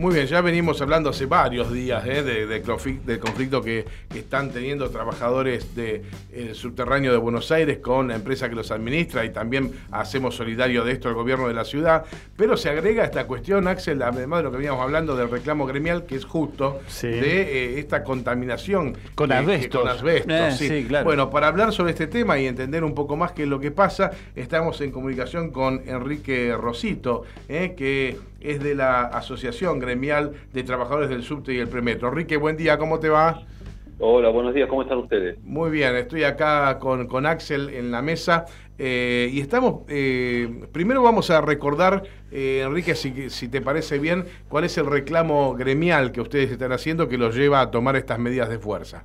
Muy bien, ya venimos hablando hace varios días ¿eh? de, de del conflicto que, están teniendo trabajadores del subterráneo de Buenos Aires con la empresa que los administra y también hacemos solidario de esto al gobierno de la ciudad. Pero se agrega esta cuestión, Axel, además de lo que veníamos hablando del reclamo gremial, que es justo de eh, esta contaminación. Con asbestos. con asbestos, eh, sí. claro. Bueno, para hablar sobre este tema y entender un poco más qué es lo que pasa, estamos en comunicación con Enrique Rosito, que es de la Asociación Gremial de Trabajadores del Subte y el Premetro. Enrique, buen día, ¿cómo te va? Hola, buenos días, ¿cómo están ustedes? Muy bien, estoy acá con, con Axel en la mesa eh, y estamos, eh, primero vamos a recordar, eh, Enrique, si, si, te parece bien, cuál es el reclamo gremial que ustedes están haciendo que los lleva a tomar estas medidas de fuerza.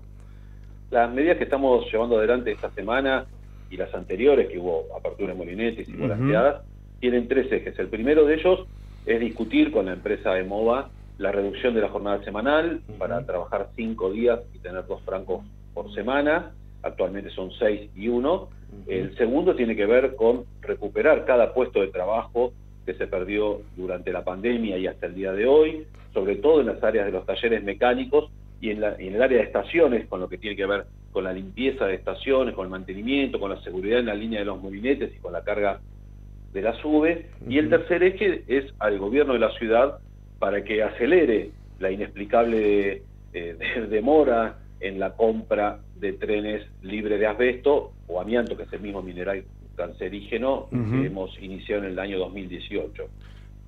Las medidas que estamos llevando adelante esta semana y las anteriores, que hubo apertura de molinetes y volanteadas, tienen tres ejes. El primero de ellos es discutir con la empresa EMOVA la reducción de la jornada semanal para trabajar cinco días y tener dos francos por semana. Actualmente son seis y uno. El segundo tiene que ver con recuperar cada puesto de trabajo que se perdió durante la pandemia y hasta el día de hoy, sobre todo en las áreas de los talleres mecánicos y en, y en el área de estaciones, con lo que tiene que ver con la limpieza de estaciones, con el mantenimiento, con la seguridad en la línea de los molinetes y con la carga de la SUBE, y el tercer eje es al gobierno de la ciudad para que acelere la inexplicable eh, demora en la compra de trenes libres de asbesto o amianto, que es el mismo mineral cancerígeno que hemos iniciado en el año 2018.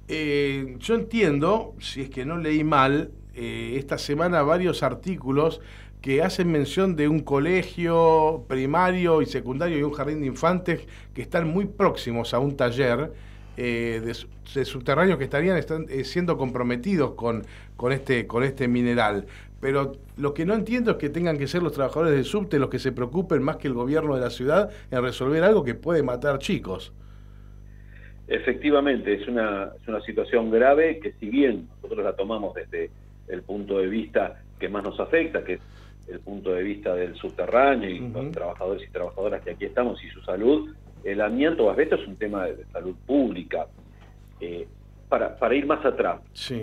Eh, yo entiendo, si es que no leí mal, eh, esta semana varios artículos que hacen mención de un colegio primario y secundario y un jardín de infantes que están muy próximos a un taller eh, de, subterráneos que estarían están, eh, siendo comprometidos con, con, este, con este mineral. Pero lo que no entiendo es que tengan que ser los trabajadores del subte los que se preocupen más que el gobierno de la ciudad en resolver algo que puede matar chicos. Efectivamente, es una, es una situación grave que si bien nosotros la tomamos desde el punto de vista que más nos afecta, que es el punto de vista del subterráneo y los trabajadores y trabajadoras que aquí estamos y su salud, el amianto o asbesto es un tema de, salud pública. Eh, para, para, ir más atrás,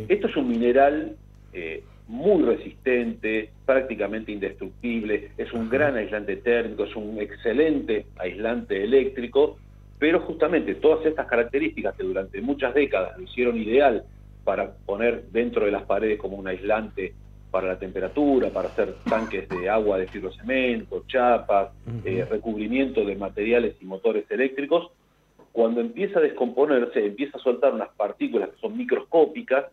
esto es un mineral eh, muy resistente, prácticamente indestructible, es un gran aislante térmico, es un excelente aislante eléctrico, pero justamente todas estas características que durante muchas décadas lo hicieron ideal para poner dentro de las paredes como un aislante para la temperatura, para hacer tanques de agua de fibrocemento, chapas, eh, recubrimiento de materiales y motores eléctricos, cuando empieza a descomponerse, empieza a soltar unas partículas que son microscópicas,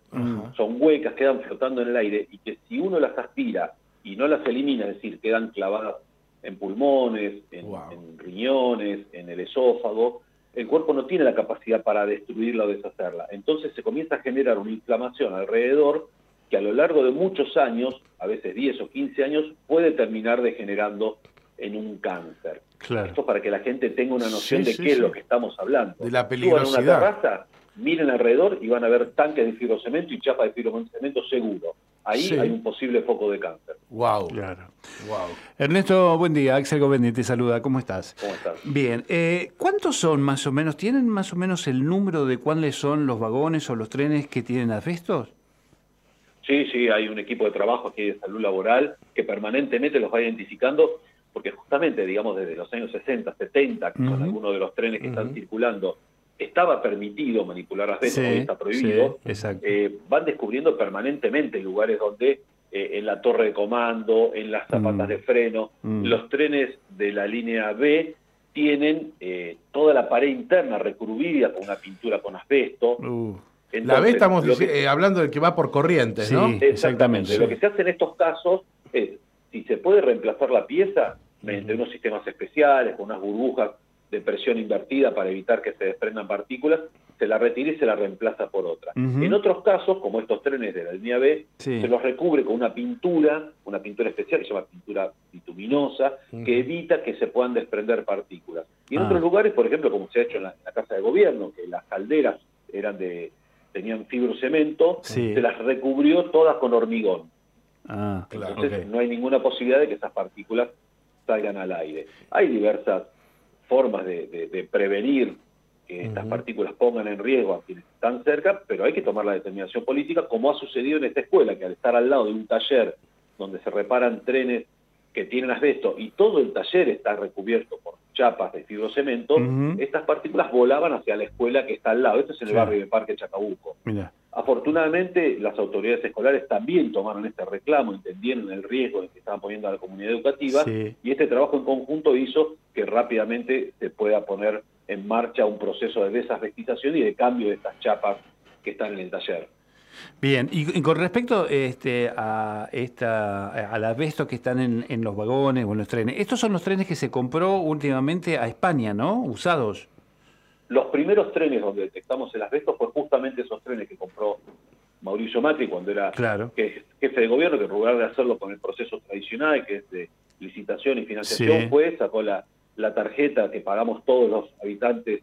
son huecas, quedan flotando en el aire, y que si uno las aspira y no las elimina, es decir, quedan clavadas en pulmones, en, en riñones, en el esófago, el cuerpo no tiene la capacidad para destruirla o deshacerla. Entonces se comienza a generar una inflamación alrededor que a lo largo de muchos años, a veces 10 o 15 años, puede terminar degenerando en un cáncer. Esto para que la gente tenga una noción de qué es lo que estamos hablando. De la peligrosidad. una terraza, miren alrededor y van a ver tanques de fibrocemento y chapas de fibrocemento seguro. Ahí hay un posible foco de cáncer. Wow. Claro. Wow. Ernesto, buen día. Axel Govendi te saluda. ¿Cómo estás? ¿Cómo estás? Bien. Eh, ¿Cuántos son más o menos? ¿Tienen más o menos el número de cuáles son los vagones o los trenes que tienen asbestos? Sí, sí, hay un equipo de trabajo aquí de salud laboral que permanentemente los va identificando, porque justamente, digamos, desde los años 60, 70, que son algunos de los trenes que están circulando, estaba permitido manipular asbesto, hoy está prohibido, eh, van descubriendo permanentemente lugares donde eh, en la torre de comando, en las zapatas mm. de freno, mm. los trenes de la línea B tienen eh, toda la pared interna recubierta con una pintura con asbesto. Uh la B estamos eh, hablando del que va por corrientes, ¿no? Exactamente. Lo que se hace en estos casos es, si se puede reemplazar la pieza mediante unos sistemas especiales, con unas burbujas de presión invertida para evitar que se desprendan partículas, se la retira y se la reemplaza por otra. En otros casos, como estos trenes de la línea B, se los recubre con una pintura, una pintura especial que se llama pintura bituminosa, que evita que se puedan desprender partículas. Y en ah. otros lugares, por ejemplo, como se ha hecho en la Casa de Gobierno, que las calderas eran de tenían fibrocemento, se las recubrió todas con hormigón. Ah, Entonces no hay ninguna posibilidad de que esas partículas salgan al aire. Hay diversas formas de, prevenir que estas partículas pongan en riesgo a quienes están cerca, pero hay que tomar la determinación política, como ha sucedido en esta escuela, que al estar al lado de un taller donde se reparan trenes que tienen asbesto y todo el taller está recubierto por chapas de fibrocemento, estas partículas volaban hacia la escuela que está al lado. Esto es en el barrio de Parque Chacabuco. Afortunadamente, las autoridades escolares también tomaron este reclamo, entendieron el riesgo que estaban poniendo a la comunidad educativa y este trabajo en conjunto hizo que rápidamente se pueda poner en marcha un proceso de desasbestización y de cambio de estas chapas que están en el taller. Bien, y, con respecto este, a esta, al asbesto que están en, los vagones o en los trenes, estos son los trenes que se compró últimamente a España, ¿no? Usados. Los primeros trenes donde detectamos el asbesto fue justamente esos trenes que compró Mauricio Macri cuando era jefe de gobierno, que en lugar de hacerlo con el proceso tradicional, que es de licitación y financiación, fue, sacó la, tarjeta que pagamos todos los habitantes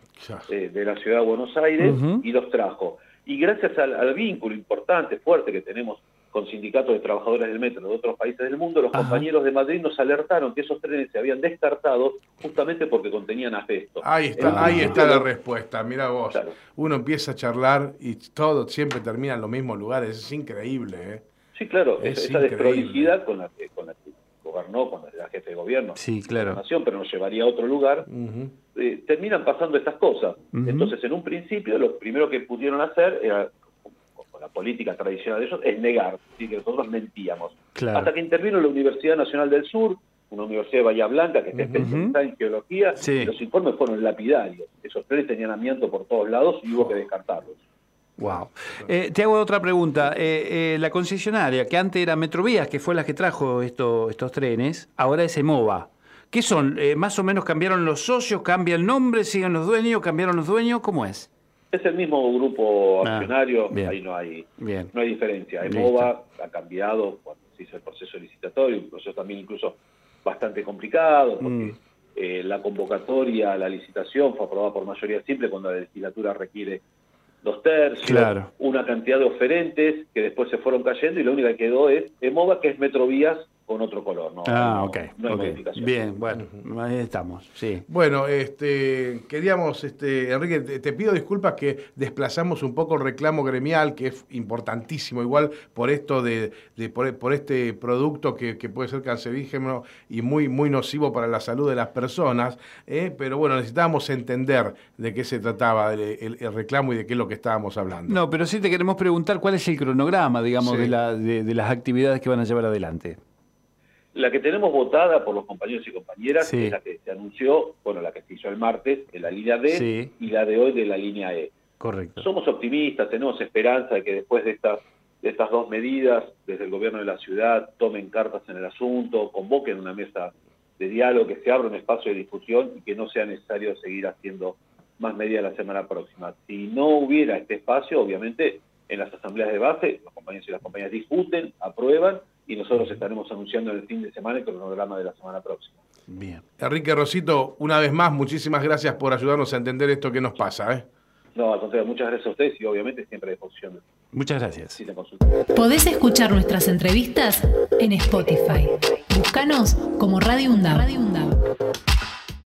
eh, de la ciudad de Buenos Aires y los trajo. Y gracias al, vínculo importante, fuerte que tenemos con sindicatos de trabajadores del metro de otros países del mundo, los compañeros de Madrid nos alertaron que esos trenes se habían descartado justamente porque contenían asbesto. Ahí está, ahí está la respuesta, mira vos. Uno empieza a charlar y todo siempre termina en los mismos lugares, es increíble. ¿eh? Sí, claro, esa desprolijidad con la, que, con la que gobernó cuando era jefe de gobierno sí, claro. la nación, pero nos llevaría a otro lugar, eh, terminan pasando estas cosas. Entonces, en un principio, lo primero que pudieron hacer era, con la política tradicional de ellos, es negar, que nosotros mentíamos. Hasta que intervino la Universidad Nacional del Sur, una universidad de Bahía Blanca que está especializada en geología, y los informes fueron lapidarios. Esos tres tenían amianto por todos lados y hubo que descartarlos. Wow. Eh, te hago otra pregunta. Eh, eh, la concesionaria, que antes era Metrovías, que fue la que trajo esto, estos trenes, ahora es EMOVA. ¿Qué son? ¿Más o menos cambiaron los socios? ¿Cambia el nombre? ¿Siguen los dueños? ¿Cambiaron los dueños? ¿Cómo es? Es el mismo grupo ah, accionario, ahí no hay, no hay diferencia. EMOVA ha cambiado cuando se hizo el proceso licitatorio, un proceso también incluso bastante complicado, porque mm. la convocatoria, la licitación fue aprobada por mayoría simple cuando la legislatura requiere dos tercios, una cantidad de oferentes que después se fueron cayendo y lo única que quedó es EMOVA, que es Metrovías con otro color. No, ah, ok. Bien, bueno, ahí estamos. Sí. Bueno, este, queríamos, este, Enrique, te, pido disculpas que desplazamos un poco el reclamo gremial, que es importantísimo, igual por esto de, por, este producto que, puede ser cancerígeno y muy, muy nocivo para la salud de las personas, ¿eh? pero bueno, necesitábamos entender de qué se trataba el, reclamo y de qué es lo que estábamos hablando. No, pero sí te queremos preguntar cuál es el cronograma, digamos, de, la, de las actividades que van a llevar adelante. La que tenemos votada por los compañeros y compañeras es la que se anunció, bueno, la que se hizo el martes de la línea D y la de hoy de la línea E. Correcto. Somos optimistas, tenemos esperanza de que después de estas, de estas dos medidas, desde el gobierno de la ciudad, tomen cartas en el asunto, convoquen una mesa de diálogo, que se abra un espacio de discusión y que no sea necesario seguir haciendo más medidas la semana próxima. Si no hubiera este espacio, obviamente, en las asambleas de base, los compañeros y las compañeras discuten, aprueban y nosotros estaremos anunciando el fin de semana el cronograma de la semana próxima. Bien. Enrique Rosito, una vez más, muchísimas gracias por ayudarnos a entender esto que nos pasa. ¿eh? No, al contrario, muchas gracias a ustedes y obviamente siempre a disposición. Muchas gracias. Podés escuchar nuestras entrevistas en Spotify. Búscanos como Radio UNDAV. Radio